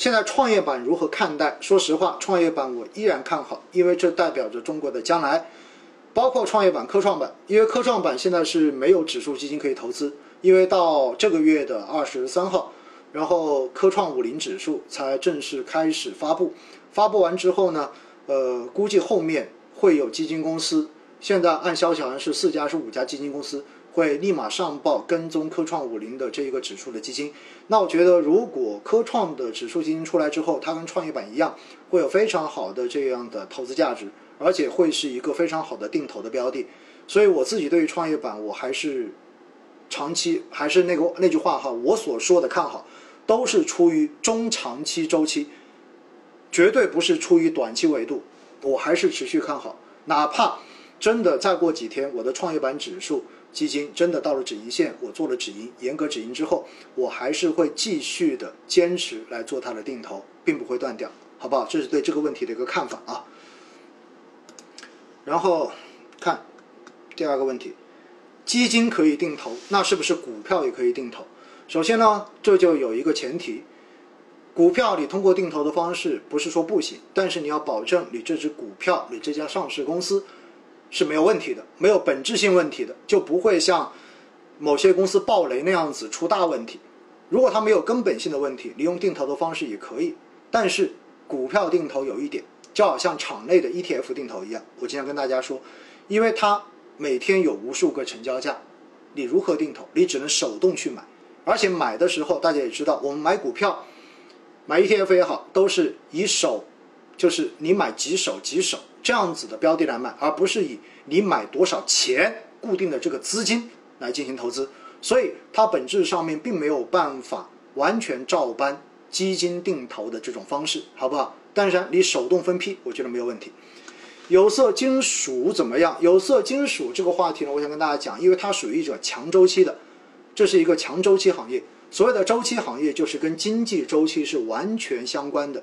现在创业板如何看待？说实话，创业板我依然看好，因为这代表着中国的将来。包括创业板、科创板，因为科创板现在是没有指数基金可以投资，因为到这个月的二十三号，然后科创五零指数才正式开始发布。发布完之后呢，呃，估计后面会有基金公司，现在按消息好像是四家还是五家基金公司会立马上报跟踪科创五零的这一个指数的基金。那我觉得，如果科创的指数基金出来之后，它跟创业板一样，会有非常好的这样的投资价值。而且会是一个非常好的定投的标的，所以我自己对于创业板，我还是长期还是那个那句话哈，我所说的看好，都是出于中长期周期，绝对不是出于短期维度，我还是持续看好，哪怕真的再过几天，我的创业板指数基金真的到了止盈线，我做了止盈，严格止盈之后，我还是会继续的坚持来做它的定投，并不会断掉，好不好？这是对这个问题的一个看法啊。然后看第二个问题，基金可以定投，那是不是股票也可以定投？首先呢，这就有一个前提，股票你通过定投的方式不是说不行，但是你要保证你这只股票、你这家上市公司是没有问题的，没有本质性问题的，就不会像某些公司暴雷那样子出大问题。如果它没有根本性的问题，你用定投的方式也可以，但是股票定投有一点。就好像场内的 ETF 定投一样，我经常跟大家说，因为它每天有无数个成交价，你如何定投？你只能手动去买，而且买的时候大家也知道，我们买股票、买 ETF 也好，都是以手，就是你买几手几手这样子的标的来买，而不是以你买多少钱固定的这个资金来进行投资，所以它本质上面并没有办法完全照搬基金定投的这种方式，好不好？但是你手动分批，我觉得没有问题。有色金属怎么样？有色金属这个话题呢，我想跟大家讲，因为它属于一种强周期的，这是一个强周期行业。所谓的周期行业，就是跟经济周期是完全相关的。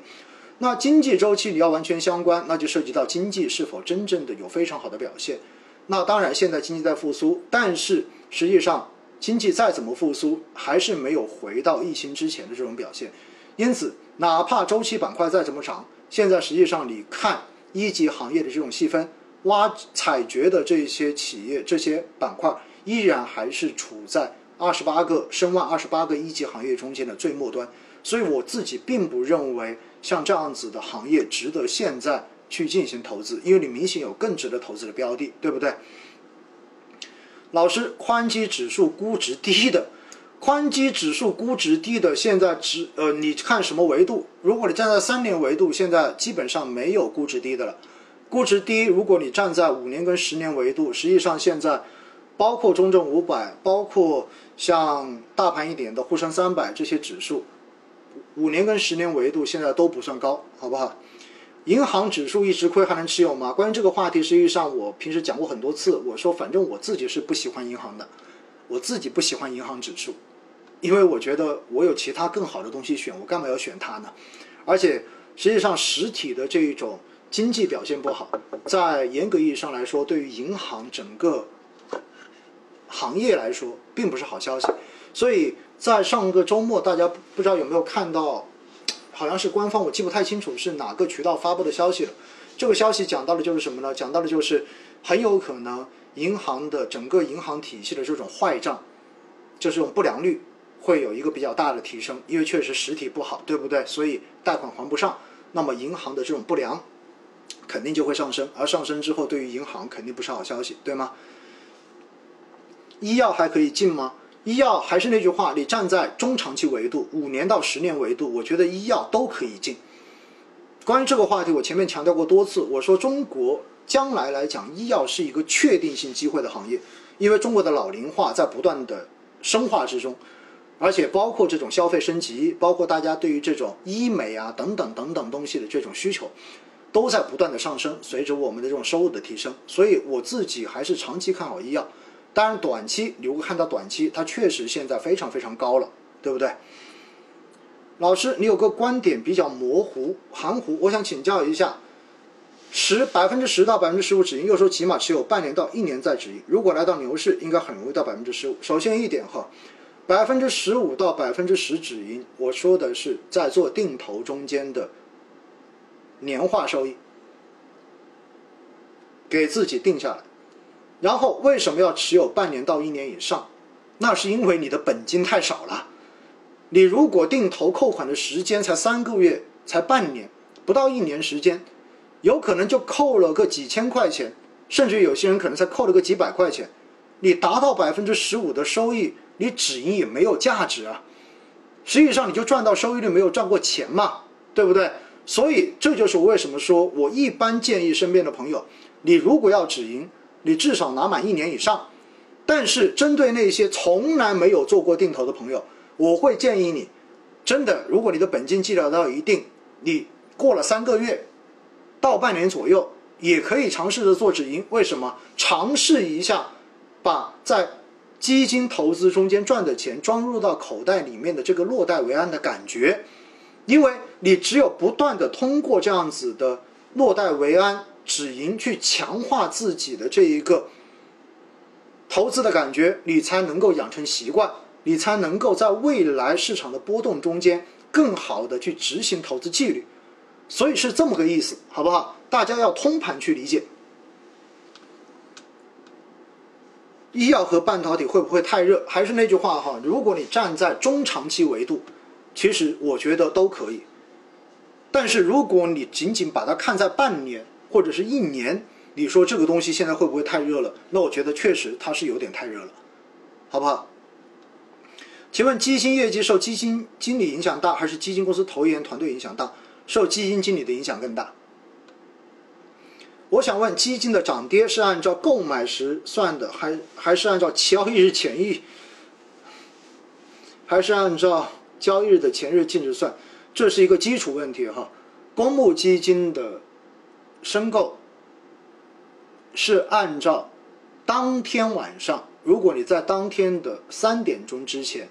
那经济周期你要完全相关，那就涉及到经济是否真正的有非常好的表现。那当然，现在经济在复苏，但是实际上经济再怎么复苏，还是没有回到疫情之前的这种表现。因此。哪怕周期板块再怎么涨，现在实际上你看一级行业的这种细分，挖采掘的这些企业、这些板块，依然还是处在二十八个申万、二十八个一级行业中间的最末端。所以我自己并不认为像这样子的行业值得现在去进行投资，因为你明显有更值得投资的标的，对不对？老师，宽基指数估值低的。宽基指数估值低的，现在值呃，你看什么维度？如果你站在三年维度，现在基本上没有估值低的了。估值低，如果你站在五年跟十年维度，实际上现在包括中证五百，包括像大盘一点的沪深三百这些指数，五年跟十年维度现在都不算高，好不好？银行指数一直亏还能持有吗？关于这个话题，实际上我平时讲过很多次，我说反正我自己是不喜欢银行的。我自己不喜欢银行指数，因为我觉得我有其他更好的东西选，我干嘛要选它呢？而且实际上实体的这一种经济表现不好，在严格意义上来说，对于银行整个行业来说，并不是好消息。所以在上个周末，大家不知道有没有看到，好像是官方，我记不太清楚是哪个渠道发布的消息了。这个消息讲到的就是什么呢？讲到的就是很有可能。银行的整个银行体系的这种坏账，就这种不良率会有一个比较大的提升，因为确实实体不好，对不对？所以贷款还不上，那么银行的这种不良肯定就会上升，而上升之后对于银行肯定不是好消息，对吗？医药还可以进吗？医药还是那句话，你站在中长期维度，五年到十年维度，我觉得医药都可以进。关于这个话题，我前面强调过多次，我说中国。将来来讲，医药是一个确定性机会的行业，因为中国的老龄化在不断的深化之中，而且包括这种消费升级，包括大家对于这种医美啊等等等等东西的这种需求，都在不断的上升。随着我们的这种收入的提升，所以我自己还是长期看好医药。当然，短期你如果看到短期，它确实现在非常非常高了，对不对？老师，你有个观点比较模糊含糊，我想请教一下。十百分之十到百分之十五止盈，又说起码持有半年到一年再止盈。如果来到牛市，应该很容易到百分之十五。首先一点哈，百分之十五到百分之十止盈，我说的是在做定投中间的年化收益，给自己定下来。然后为什么要持有半年到一年以上？那是因为你的本金太少了。你如果定投扣款的时间才三个月，才半年，不到一年时间，有可能就扣了个几千块钱，甚至有些人可能才扣了个几百块钱。你达到百分之十五的收益，你止盈也没有价值啊。实际上你就赚到收益率，没有赚过钱嘛，对不对？所以这就是为什么说我一般建议身边的朋友，你如果要止盈，你至少拿满一年以上。但是针对那些从来没有做过定投的朋友，我会建议你，真的，如果你的本金积累到一定，你过了三个月到半年左右，也可以尝试着做止盈。为什么？尝试一下，把在基金投资中间赚的钱装入到口袋里面的这个落袋为安的感觉，因为你只有不断的通过这样子的落袋为安、止盈去强化自己的这一个。投资的感觉，你才能够养成习惯，你才能够在未来市场的波动中间更好的去执行投资纪律，所以是这么个意思，好不好？大家要通盘去理解。医药和半导体会不会太热？还是那句话哈，如果你站在中长期维度，其实我觉得都可以。但是如果你仅仅把它看在半年或者是一年，你说这个东西现在会不会太热了？那我觉得确实它是有点太热了，好不好？请问基金业绩受基金经理影响大，还是基金公司投研团队影响大？受基金经理的影响更大。我想问，基金的涨跌是按照购买时算的，还还是按照交易日前日，还是按照交易日的前日净值算？这是一个基础问题哈。公募基金的申购。是按照当天晚上，如果你在当天的三点钟之前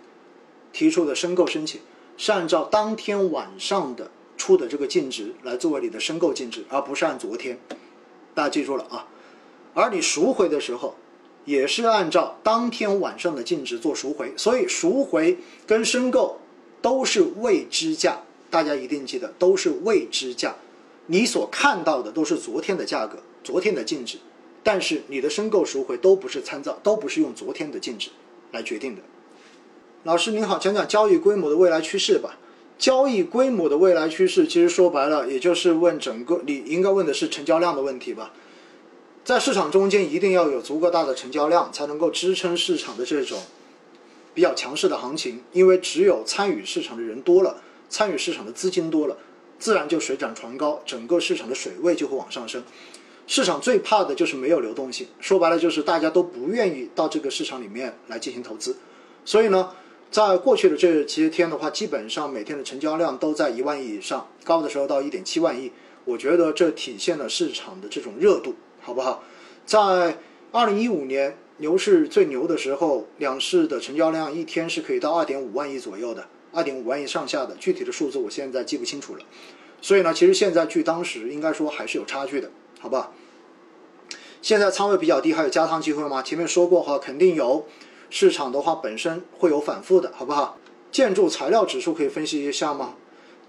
提出的申购申请，是按照当天晚上的出的这个净值来作为你的申购净值，而不是按昨天。大家记住了啊。而你赎回的时候，也是按照当天晚上的净值做赎回，所以赎回跟申购都是未知价，大家一定记得都是未知价。你所看到的都是昨天的价格，昨天的净值。但是你的申购赎回都不是参照，都不是用昨天的净值来决定的。老师您好，讲讲交易规模的未来趋势吧。交易规模的未来趋势，其实说白了，也就是问整个你应该问的是成交量的问题吧。在市场中间，一定要有足够大的成交量，才能够支撑市场的这种比较强势的行情。因为只有参与市场的人多了，参与市场的资金多了，自然就水涨船高，整个市场的水位就会往上升。市场最怕的就是没有流动性，说白了就是大家都不愿意到这个市场里面来进行投资。所以呢，在过去的这些天的话，基本上每天的成交量都在一万亿以上，高的时候到一点七万亿。我觉得这体现了市场的这种热度，好不好？在二零一五年牛市最牛的时候，两市的成交量一天是可以到二点五万亿左右的，二点五万亿上下的，具体的数字我现在记不清楚了。所以呢，其实现在距当时应该说还是有差距的。好吧，现在仓位比较低，还有加仓机会吗？前面说过哈，肯定有。市场的话本身会有反复的，好不好？建筑材料指数可以分析一下吗？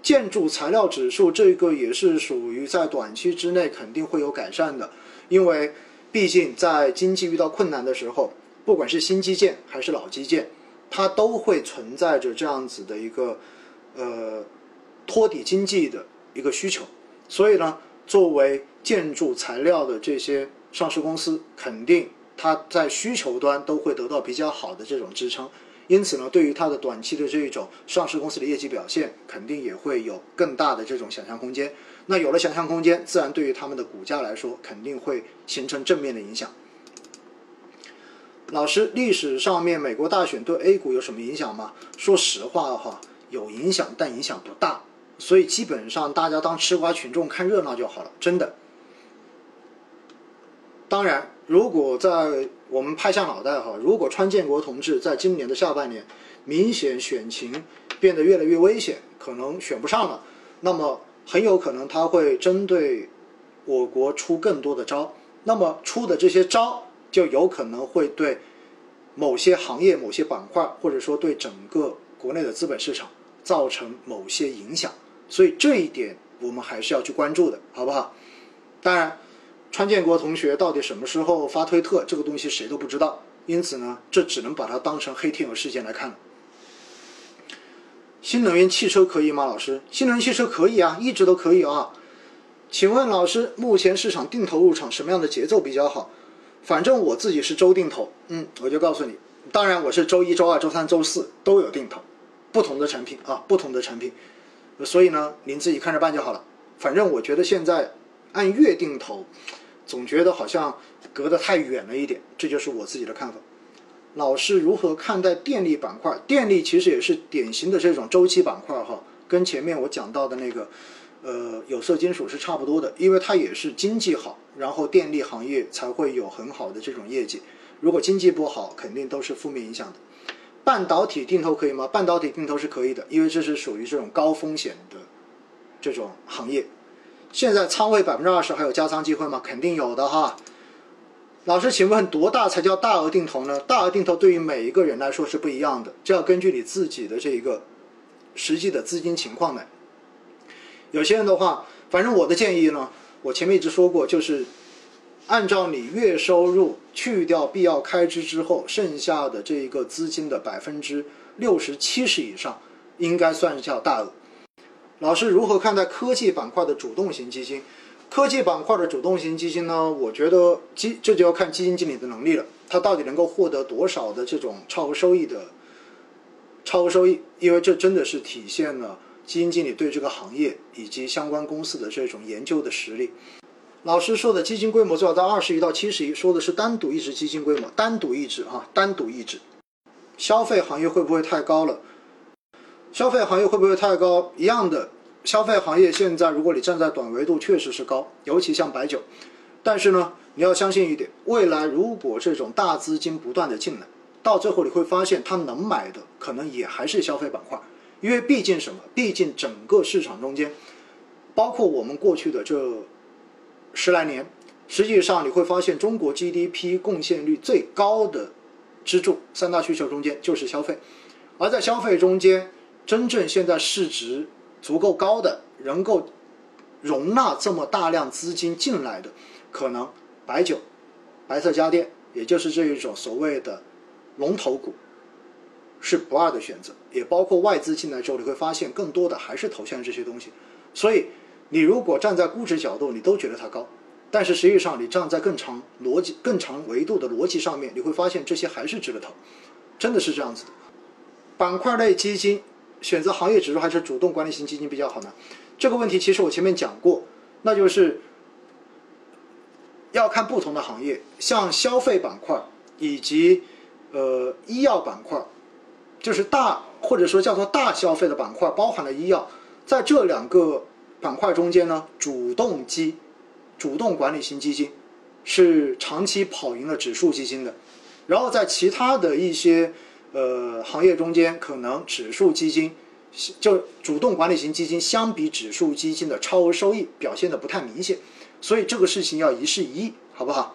建筑材料指数这个也是属于在短期之内肯定会有改善的，因为毕竟在经济遇到困难的时候，不管是新基建还是老基建，它都会存在着这样子的一个呃托底经济的一个需求，所以呢。作为建筑材料的这些上市公司，肯定它在需求端都会得到比较好的这种支撑，因此呢，对于它的短期的这一种上市公司的业绩表现，肯定也会有更大的这种想象空间。那有了想象空间，自然对于他们的股价来说，肯定会形成正面的影响。老师，历史上面美国大选对 A 股有什么影响吗？说实话哈，有影响，但影响不大。所以基本上大家当吃瓜群众看热闹就好了，真的。当然，如果在我们拍下脑袋哈，如果川建国同志在今年的下半年明显选情变得越来越危险，可能选不上了，那么很有可能他会针对我国出更多的招，那么出的这些招就有可能会对某些行业、某些板块，或者说对整个国内的资本市场造成某些影响，所以这一点我们还是要去关注的，好不好？当然，川建国同学到底什么时候发推特，这个东西谁都不知道，因此呢，这只能把它当成黑天鹅事件来看了。新能源汽车可以吗，老师？新能源汽车可以啊，一直都可以啊。请问老师，目前市场定投入场什么样的节奏比较好？反正我自己是周定投，嗯，我就告诉你，当然我是周一周二周三周四都有定投，不同的产品啊，不同的产品，所以呢，您自己看着办就好了。反正我觉得现在按月定投，总觉得好像隔得太远了一点，这就是我自己的看法。老师如何看待电力板块？电力其实也是典型的这种周期板块哈，跟前面我讲到的那个。呃，有色金属是差不多的，因为它也是经济好，然后电力行业才会有很好的这种业绩。如果经济不好，肯定都是负面影响的。半导体定投可以吗？半导体定投是可以的，因为这是属于这种高风险的这种行业。现在仓位百分之二十，还有加仓机会吗？肯定有的哈。老师，请问多大才叫大额定投呢？大额定投对于每一个人来说是不一样的，这要根据你自己的这一个实际的资金情况来。有些人的话，反正我的建议呢，我前面一直说过，就是按照你月收入去掉必要开支之后，剩下的这一个资金的百分之六十七十以上，应该算是叫大额。老师如何看待科技板块的主动型基金？科技板块的主动型基金呢？我觉得基这就要看基金经理的能力了，他到底能够获得多少的这种超额收益的超额收益？因为这真的是体现了。基金经理对这个行业以及相关公司的这种研究的实力，老师说的基金规模最好在二十亿到七十亿，说的是单独一只基金规模，单独一只啊，单独一只。消费行业会不会太高了？消费行业会不会太高？一样的，消费行业现在如果你站在短维度，确实是高，尤其像白酒。但是呢，你要相信一点，未来如果这种大资金不断的进来，到最后你会发现，他能买的可能也还是消费板块。因为毕竟什么？毕竟整个市场中间，包括我们过去的这十来年，实际上你会发现，中国 GDP 贡献率最高的支柱三大需求中间就是消费，而在消费中间，真正现在市值足够高的，能够容纳这么大量资金进来的，可能白酒、白色家电，也就是这一种所谓的龙头股。是不二的选择，也包括外资进来之后，你会发现更多的还是投向这些东西。所以，你如果站在估值角度，你都觉得它高，但是实际上你站在更长逻辑、更长维度的逻辑上面，你会发现这些还是值得投，真的是这样子的。板块类基金选择行业指数还是主动管理型基金比较好呢？这个问题其实我前面讲过，那就是要看不同的行业，像消费板块以及呃医药板块。就是大或者说叫做大消费的板块，包含了医药，在这两个板块中间呢，主动基、主动管理型基金是长期跑赢了指数基金的。然后在其他的一些呃行业中间，可能指数基金就主动管理型基金相比指数基金的超额收益表现的不太明显。所以这个事情要一事一议，好不好？